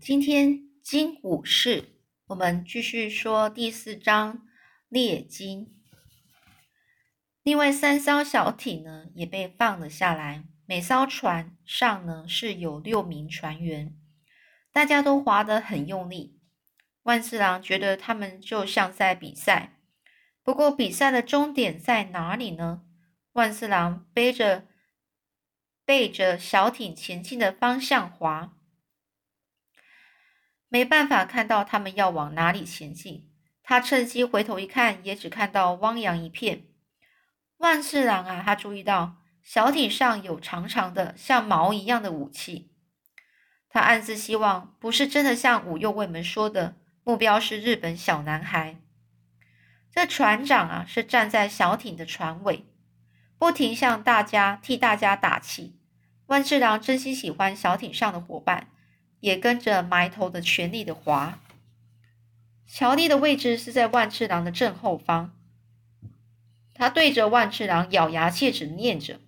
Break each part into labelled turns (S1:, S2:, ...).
S1: 今天金武士，我们继续说第四章猎金。另外三艘小艇呢也被放了下来，每艘船上呢是有六名船员，大家都划得很用力。万次郎觉得他们就像在比赛，不过比赛的终点在哪里呢？万次郎背着背着小艇前进的方向划，没办法看到他们要往哪里前进。他趁机回头一看，也只看到汪洋一片。万次郎啊，他注意到小艇上有长长的像矛一样的武器，他暗自希望不是真的像武右卫门说的。目标是日本小男孩。这船长啊，是站在小艇的船尾，不停向大家替大家打气。万次郎真心喜欢小艇上的伙伴，也跟着埋头的全力的划。乔丽的位置是在万次郎的正后方，他对着万次郎咬牙切齿念着：“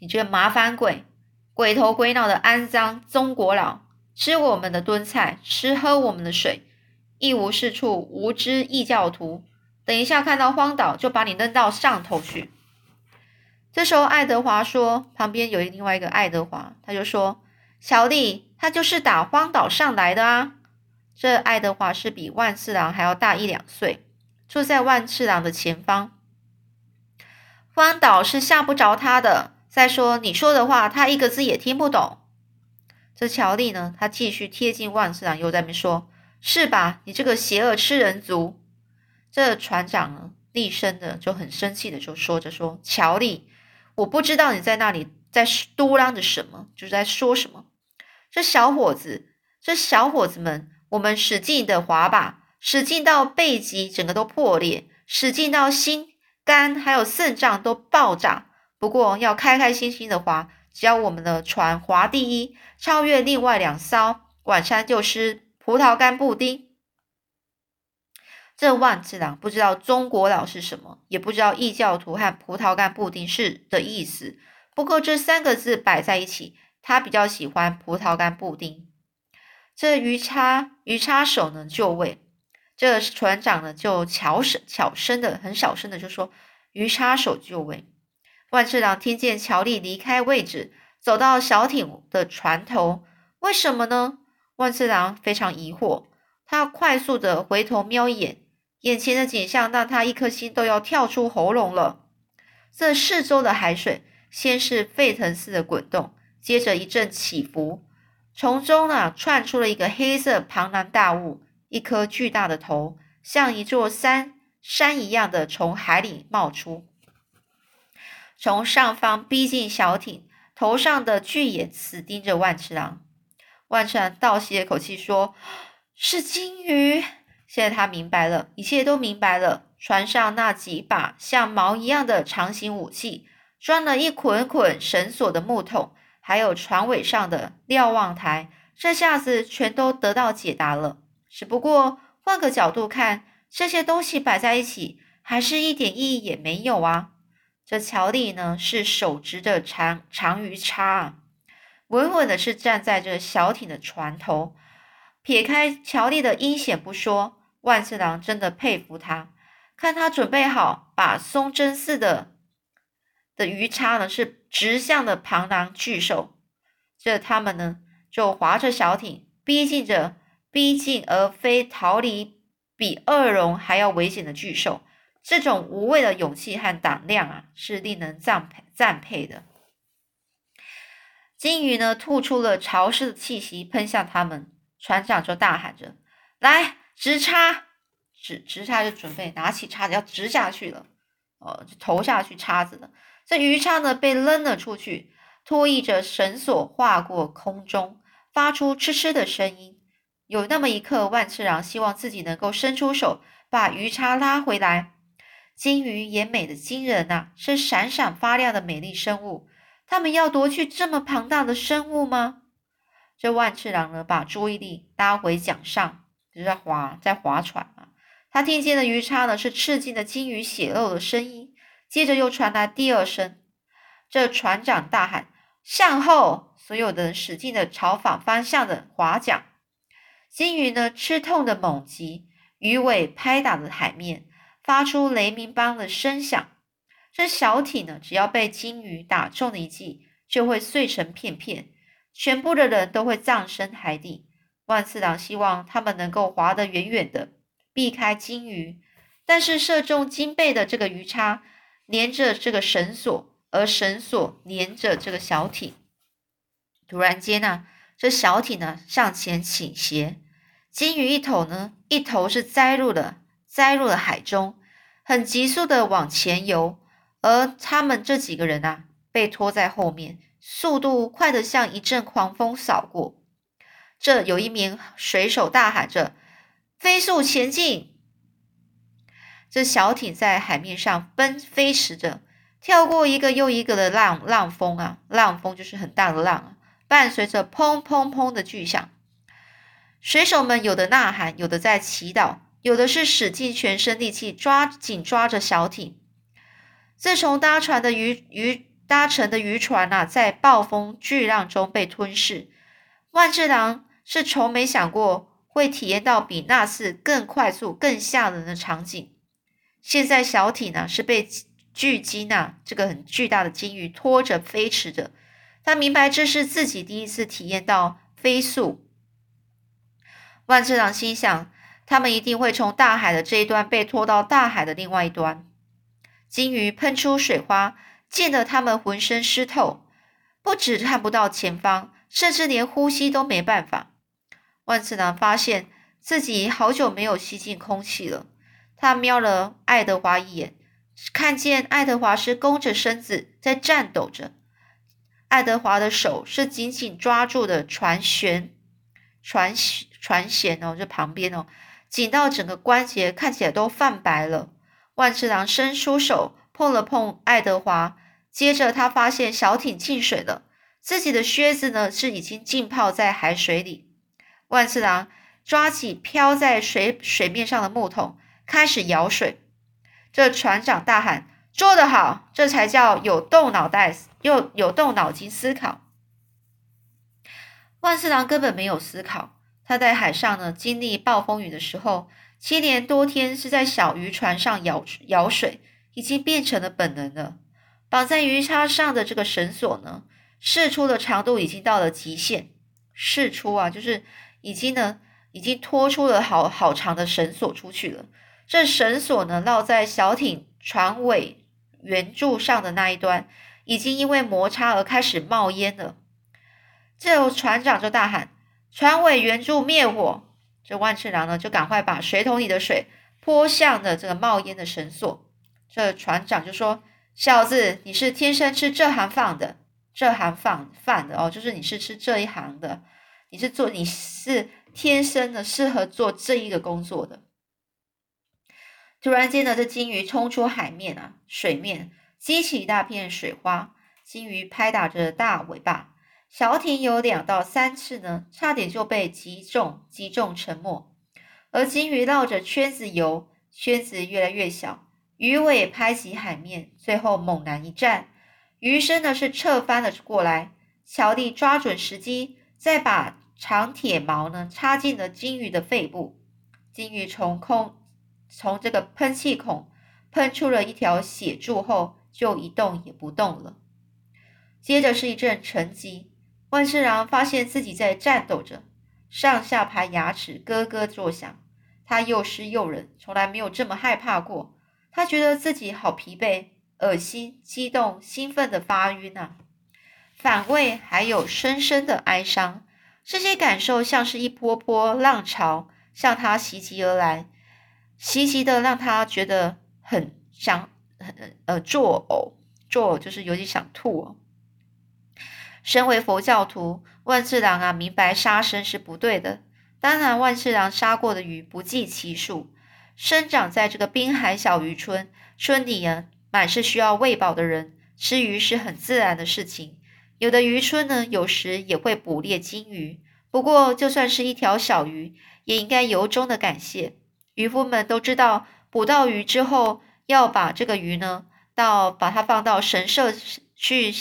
S1: 你这个麻烦鬼，鬼头鬼脑的肮脏中国佬！”吃我们的炖菜，吃喝我们的水，一无是处，无知异教徒！等一下看到荒岛，就把你扔到上头去。这时候，爱德华说：“旁边有另外一个爱德华，他就说：‘小丽，他就是打荒岛上来的啊。’这爱德华是比万次郎还要大一两岁，坐在万次郎的前方。荒岛是吓不着他的。再说你说的话，他一个字也听不懂。”这乔丽呢？他继续贴近万次郎，又在那边说：“是吧？你这个邪恶吃人族！”这船长呢，厉声的就很生气的就说着：“说乔丽，我不知道你在那里在嘟囔着什么，就是在说什么。这小伙子，这小伙子们，我们使劲的划吧，使劲到背脊整个都破裂，使劲到心肝还有肾脏都爆炸。不过要开开心心的划。”只要我们的船划第一，超越另外两艘，晚餐就是葡萄干布丁。这万次郎不知道中国佬是什么，也不知道异教徒和葡萄干布丁是的意思。不过这三个字摆在一起，他比较喜欢葡萄干布丁。这鱼叉鱼叉手呢就位，这船长呢就悄声悄声的很小声的就说：“鱼叉手就位。”万次郎听见乔丽离开位置，走到小艇的船头。为什么呢？万次郎非常疑惑。他快速的回头瞄一眼，眼前的景象让他一颗心都要跳出喉咙了。这四周的海水先是沸腾似的滚动，接着一阵起伏，从中呢窜出了一个黑色庞然大物，一颗巨大的头，像一座山山一样的从海里冒出。从上方逼近小艇，头上的巨眼死盯着万次郎。万次郎倒吸了口气，说：“是金鱼。”现在他明白了，一切都明白了。船上那几把像矛一样的长形武器，装了一捆捆绳索的木桶，还有船尾上的瞭望台，这下子全都得到解答了。只不过换个角度看，这些东西摆在一起，还是一点意义也没有啊。这乔丽呢，是手执着长长鱼叉，稳稳的是站在这小艇的船头。撇开乔丽的阴险不说，万次郎真的佩服他。看他准备好，把松针似的的鱼叉呢，是直向的庞然巨兽。这他们呢，就划着小艇，逼近着，逼近而非逃离，比恶龙还要危险的巨兽。这种无畏的勇气和胆量啊，是令人赞佩赞佩的。金鱼呢，吐出了潮湿的气息，喷向他们。船长就大喊着：“来，直插！”直直插就准备拿起叉子要直下去了。哦，就投下去叉子了。这鱼叉呢，被扔了出去，拖曳着绳索划过空中，发出哧哧的声音。有那么一刻，万次郎希望自己能够伸出手，把鱼叉拉回来。金鱼也美的惊人呐，是闪闪发亮的美丽生物。他们要夺去这么庞大的生物吗？这万次郎呢，把注意力拉回桨上，就在划，在划船啊。他听见的鱼叉呢，是吃惊的金鱼血肉的声音。接着又传来第二声，这船长大喊：“向后，所有的人使劲的朝反方向的划桨。金鱼呢，吃痛的猛击，鱼尾拍打着海面，发出雷鸣般的声响。这小艇呢，只要被金鱼打中了一记，就会碎成片片，全部的人都会葬身海底。万次郎希望他们能够划得远远的，避开金鱼。但是射中金背的这个鱼叉，连着这个绳索，而绳索连着这个小艇。突然间呢，这小艇呢向前倾斜，金鱼一头呢一头是栽入了栽入了海中，很急速的往前游。而他们这几个人啊，被拖在后面，速度快得像一阵狂风扫过。这有一名水手大喊着：“飞速前进！”这小艇在海面上奔飞驰着，跳过一个又一个的浪浪峰啊，浪峰就是很大的浪啊，伴随着砰砰砰的巨响。水手们有的呐喊，有的在祈祷，有的是使尽全身力气抓紧抓着小艇。自从搭船的渔渔搭乘的渔船呐，在暴风巨浪中被吞噬，万智郎是从没想过会体验到比那次更快速、更吓人的场景。现在小艇呢是被巨鲸呐这个很巨大的鲸鱼拖着飞驰着，他明白这是自己第一次体验到飞速。万次郎心想，他们一定会从大海的这一端被拖到大海的另外一端。鲸鱼喷出水花，溅得他们浑身湿透，不止看不到前方，甚至连呼吸都没办法。万次郎发现自己好久没有吸进空气了。他瞄了爱德华一眼，看见爱德华是弓着身子在颤抖着，爱德华的手是紧紧抓住的船舷，船船舷哦，这旁边哦，紧到整个关节看起来都泛白了。万次郎伸出手碰了碰爱德华，接着他发现小艇进水了，自己的靴子呢是已经浸泡在海水里。万次郎抓起漂在水水面上的木桶，开始舀水。这船长大喊：“做得好！这才叫有动脑袋，又有动脑筋思考。”万次郎根本没有思考，他在海上呢经历暴风雨的时候。七年多天是在小渔船上舀舀水，已经变成了本能了。绑在鱼叉上的这个绳索呢，试出的长度已经到了极限。试出啊，就是已经呢，已经拖出了好好长的绳索出去了。这绳索呢，绕在小艇船尾圆柱上的那一端，已经因为摩擦而开始冒烟了。这船长就大喊：“船尾圆柱灭火！”这万次郎呢，就赶快把水桶里的水泼向了这个冒烟的绳索。这船长就说：“小子，你是天生吃这行饭的，这行饭饭的哦，就是你是吃这一行的，你是做你是天生的适合做这一个工作的。”突然间呢，这金鱼冲出海面啊，水面激起一大片水花，金鱼拍打着大尾巴。小艇有两到三次呢，差点就被击中，击中沉没。而金鱼绕着圈子游，圈子越来越小，鱼尾拍击海面，最后猛然一站，鱼身呢是侧翻了过来。乔蒂抓准时机，再把长铁矛呢插进了金鱼的肺部。金鱼从空从这个喷气孔喷出了一条血柱后，就一动也不动了。接着是一阵沉寂。万次郎发现自己在颤抖着，上下排牙齿咯咯作响。他又湿又冷，从来没有这么害怕过。他觉得自己好疲惫、恶心、激动、兴奋的发晕啊！反胃，还有深深的哀伤，这些感受像是一波波浪潮向他袭击而来，袭击的让他觉得很想很呃作呕，作呕就是有点想吐哦。身为佛教徒，万次郎啊，明白杀生是不对的。当然，万次郎杀过的鱼不计其数。生长在这个滨海小渔村，村里啊，满是需要喂饱的人，吃鱼是很自然的事情。有的渔村呢，有时也会捕猎金鱼。不过，就算是一条小鱼，也应该由衷的感谢渔夫们。都知道，捕到鱼之后，要把这个鱼呢，到把它放到神社去。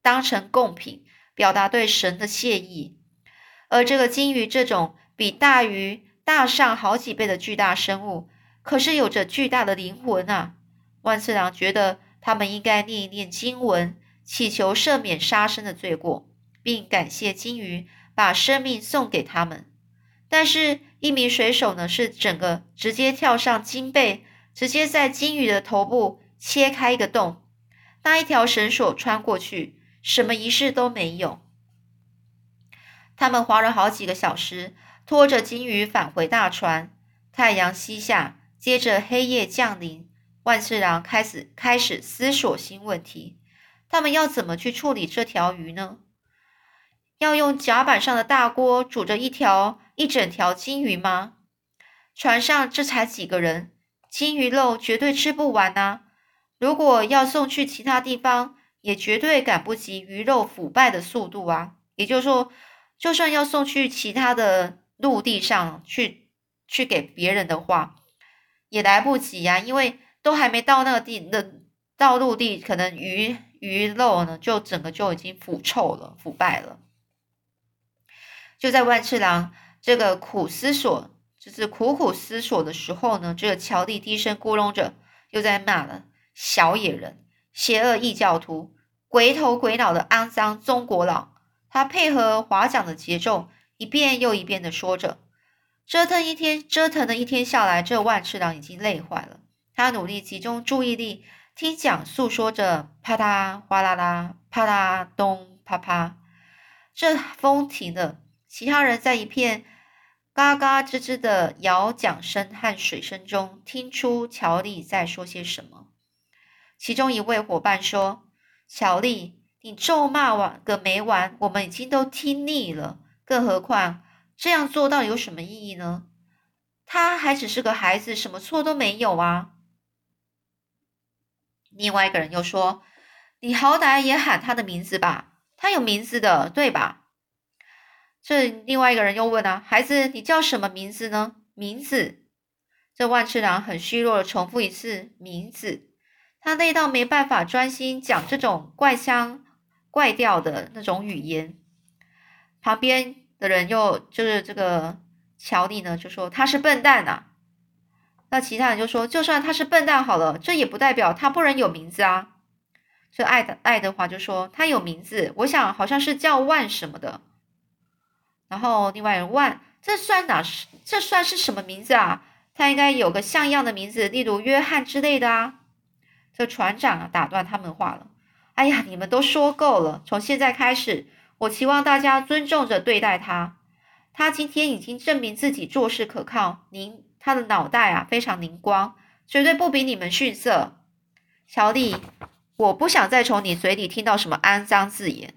S1: 当成贡品，表达对神的谢意。而这个金鱼这种比大鱼大上好几倍的巨大生物，可是有着巨大的灵魂啊！万次郎觉得他们应该念一念经文，祈求赦免杀生的罪过，并感谢金鱼把生命送给他们。但是，一名水手呢，是整个直接跳上金背，直接在鲸鱼的头部切开一个洞，那一条绳索穿过去，什么仪式都没有。他们划了好几个小时，拖着金鱼返回大船。太阳西下，接着黑夜降临。万次郎开始开始思索新问题：他们要怎么去处理这条鱼呢？要用甲板上的大锅煮着一条一整条金鱼吗？船上这才几个人，金鱼肉绝对吃不完啊！如果要送去其他地方，也绝对赶不及鱼肉腐败的速度啊！也就是说，就算要送去其他的陆地上去，去给别人的话，也来不及呀，因为都还没到那个地，那到陆地，可能鱼鱼肉呢，就整个就已经腐臭了，腐败了。就在万次郎这个苦思索，就是苦苦思索的时候呢，这个乔蒂低声咕哝着，又在骂了：“小野人，邪恶异教徒，鬼头鬼脑的肮脏中国佬。”他配合划桨的节奏，一遍又一遍的说着。折腾一天，折腾了一天下来，这万次郎已经累坏了。他努力集中注意力，听讲诉说着：啪嗒哗啦啦，啪嗒咚啪啪。这风停了。其他人在一片嘎嘎吱吱的摇桨声和水声中，听出乔丽在说些什么。其中一位伙伴说：“乔丽，你咒骂完个没完，我们已经都听腻了。更何况这样做到底有什么意义呢？他还只是个孩子，什么错都没有啊。”另外一个人又说：“你好歹也喊他的名字吧，他有名字的，对吧？”这另外一个人又问啊，孩子，你叫什么名字呢？名字。这万次郎很虚弱的重复一次名字。他累到没办法专心讲这种怪腔怪调的那种语言。旁边的人又就是这个乔丽呢，就说他是笨蛋呐。那其他人就说，就算他是笨蛋好了，这也不代表他不能有名字啊。这爱的爱德华就说他有名字，我想好像是叫万什么的。然后另外人问：“这算哪是？这算是什么名字啊？他应该有个像样的名字，例如约翰之类的啊。”这船长啊打断他们话了：“哎呀，你们都说够了！从现在开始，我期望大家尊重着对待他。他今天已经证明自己做事可靠。您他的脑袋啊非常灵光，绝对不比你们逊色。乔丽，我不想再从你嘴里听到什么肮脏字眼。”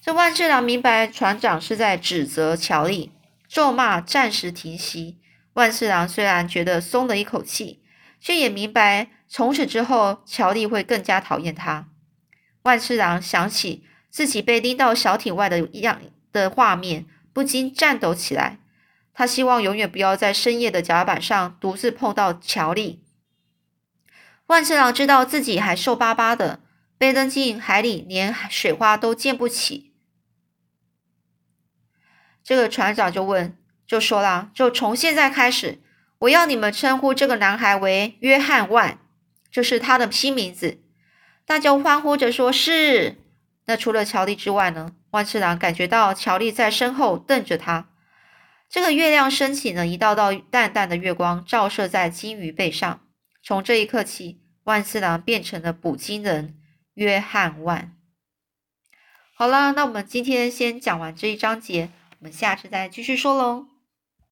S1: 这万次郎明白船长是在指责乔丽，咒骂暂时停息。万次郎虽然觉得松了一口气，却也明白从此之后乔丽会更加讨厌他。万次郎想起自己被拎到小艇外的样的画面，不禁颤抖起来。他希望永远不要在深夜的甲板上独自碰到乔丽。万次郎知道自己还瘦巴巴的，被扔进海里，连水花都溅不起。这个船长就问，就说了，就从现在开始，我要你们称呼这个男孩为约翰万，就是他的新名字。大家欢呼着说：“是。”那除了乔丽之外呢？万次郎感觉到乔丽在身后瞪着他。这个月亮升起呢，一道道淡淡的月光照射在金鱼背上。从这一刻起，万次郎变成了捕鲸人约翰万。好了，那我们今天先讲完这一章节。我们下次再继续说喽。